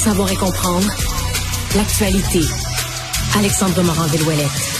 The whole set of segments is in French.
savoir et comprendre l'actualité. Alexandre Morand-Villouellette.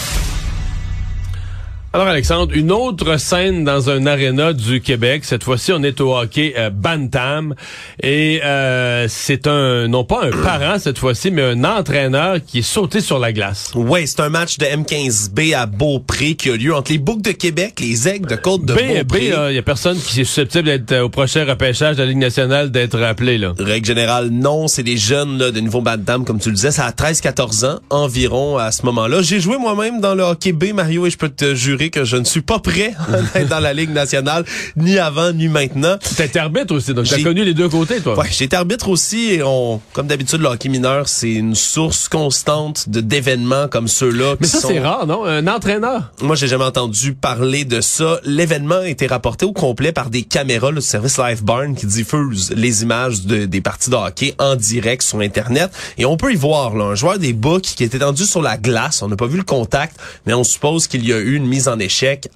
Alors Alexandre, une autre scène dans un aréna du Québec. Cette fois-ci, on est au hockey euh, Bantam et euh, c'est un non pas un parent cette fois-ci, mais un entraîneur qui est sauté sur la glace. Oui, c'est un match de M15B à Beaupré qui a lieu entre les Boucs de Québec, les Aigles de Côte de Beaupré. il y a personne qui est susceptible d'être euh, au prochain repêchage de la Ligue nationale d'être appelé là. Règle générale, non, c'est des jeunes là, de niveau Bantam comme tu le disais, ça a 13-14 ans environ à ce moment-là. J'ai joué moi-même dans le hockey B Mario et je peux te jurer que je ne suis pas prêt d'être dans la Ligue nationale, ni avant, ni maintenant. T'as été arbitre aussi, donc t'as connu les deux côtés, toi. Ouais, j'ai été arbitre aussi et on, comme d'habitude, le hockey mineur, c'est une source constante de d'événements comme ceux-là. Mais ça, c'est rare, non? Un entraîneur? Moi, j'ai jamais entendu parler de ça. L'événement a été rapporté au complet par des caméras, le service Live Barn, qui diffuse les images de, des parties de hockey en direct sur Internet. Et on peut y voir, là, un joueur des Bucks qui était tendu sur la glace. On n'a pas vu le contact, mais on suppose qu'il y a eu une mise en échec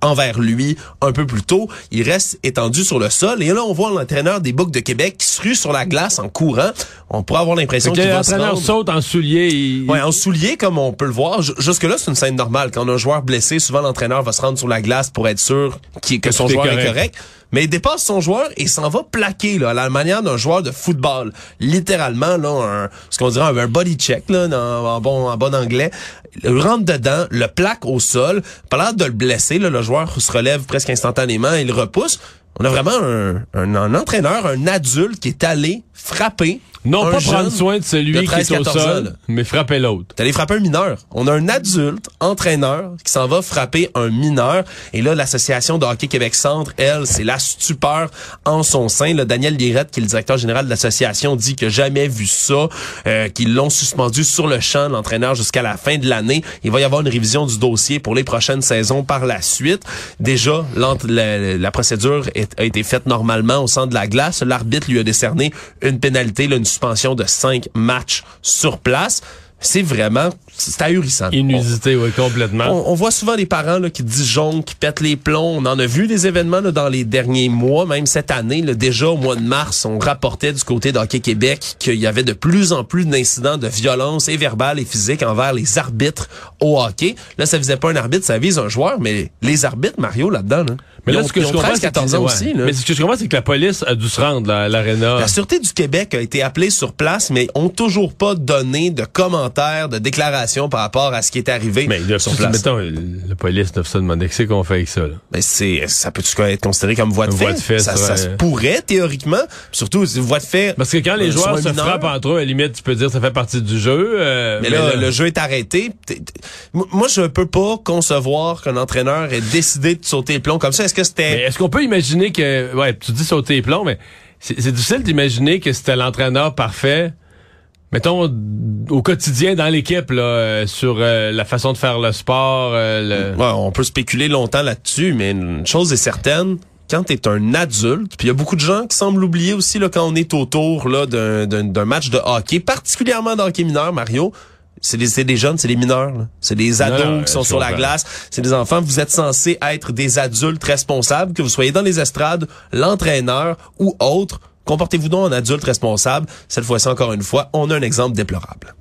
envers lui un peu plus tôt. Il reste étendu sur le sol. Et là, on voit l'entraîneur des Boucs de Québec qui se rue sur la glace en courant. On pourrait avoir l'impression qu'il va L'entraîneur saute en soulier. Il... Ouais, en soulier, comme on peut le voir. Jusque-là, c'est une scène normale. Quand on a un joueur blessé, souvent l'entraîneur va se rendre sur la glace pour être sûr que son joueur est correct mais il dépasse son joueur et s'en va plaquer là, à la manière d'un joueur de football. Littéralement, là, un, ce qu'on dirait un, body check là, en, bon, anglais. Il rentre dedans, le plaque au sol. Pas l'air de le blesser, là, le joueur se relève presque instantanément il repousse. On a vraiment un, un entraîneur, un adulte qui est allé frapper non pas prendre soin de celui qui est au sol, mais frapper l'autre. T'allais frapper un mineur. On a un adulte, entraîneur, qui s'en va frapper un mineur. Et là, l'association de hockey Québec Centre, elle, c'est la stupeur en son sein. Là, Daniel Lirette, qui est le directeur général de l'association, dit que jamais vu ça, euh, qu'ils l'ont suspendu sur le champ, l'entraîneur, jusqu'à la fin de l'année. Il va y avoir une révision du dossier pour les prochaines saisons par la suite. Déjà, la, la, procédure a été faite normalement au centre de la glace. L'arbitre lui a décerné une pénalité, là, une suspension de cinq matchs sur place c'est vraiment c'est ahurissant. Inusité, oui, complètement. On, voit souvent des parents là, qui disjonctent, qui pètent les plombs. On en a vu des événements là, dans les derniers mois, même cette année. Là, déjà au mois de mars, on rapportait du côté d'Hockey Québec qu'il y avait de plus en plus d'incidents de violence et verbale et physique envers les arbitres au hockey. Là, ça visait pas un arbitre, ça vise un joueur, mais les arbitres, Mario, là-dedans, là, mais là, ce que je comprends, c'est aussi. Mais ce que je comprends, c'est que la police a dû se rendre à l'aréna. La Sûreté du Québec a été appelée sur place, mais ont toujours pas donné de commentaires, de déclarations par rapport à ce qui est arrivé mais sur place. Mettons, la police doit se demander qu'est-ce qu'on fait avec ça. Là? Mais c'est, ça peut être considéré comme voie de fait? Voie de fait ça, ça, se pourrait théoriquement, surtout voie de fait. Parce que quand les joueurs se frappent entre eux, à la limite, tu peux dire que ça fait partie du jeu. Euh, mais, là, le jeu est arrêté. Moi, je peux pas concevoir qu'un entraîneur ait décidé de sauter le plomb comme ça. Est-ce que c'était Est-ce qu'on peut imaginer que, ouais, tu dis sauter les plombs, mais c'est difficile d'imaginer que c'était l'entraîneur parfait. Mettons au quotidien dans l'équipe là euh, sur euh, la façon de faire le sport. Euh, ouais, on peut spéculer longtemps là-dessus, mais une chose est certaine, quand tu es un adulte, puis il y a beaucoup de gens qui semblent l'oublier aussi là quand on est autour là d'un match de hockey, particulièrement d'hockey mineur, Mario c'est des, des, jeunes, c'est des mineurs. C'est des ados qui sont sur la glace. C'est des enfants. Vous êtes censés être des adultes responsables, que vous soyez dans les estrades, l'entraîneur ou autre. Comportez-vous donc en adulte responsable. Cette fois-ci, encore une fois, on a un exemple déplorable.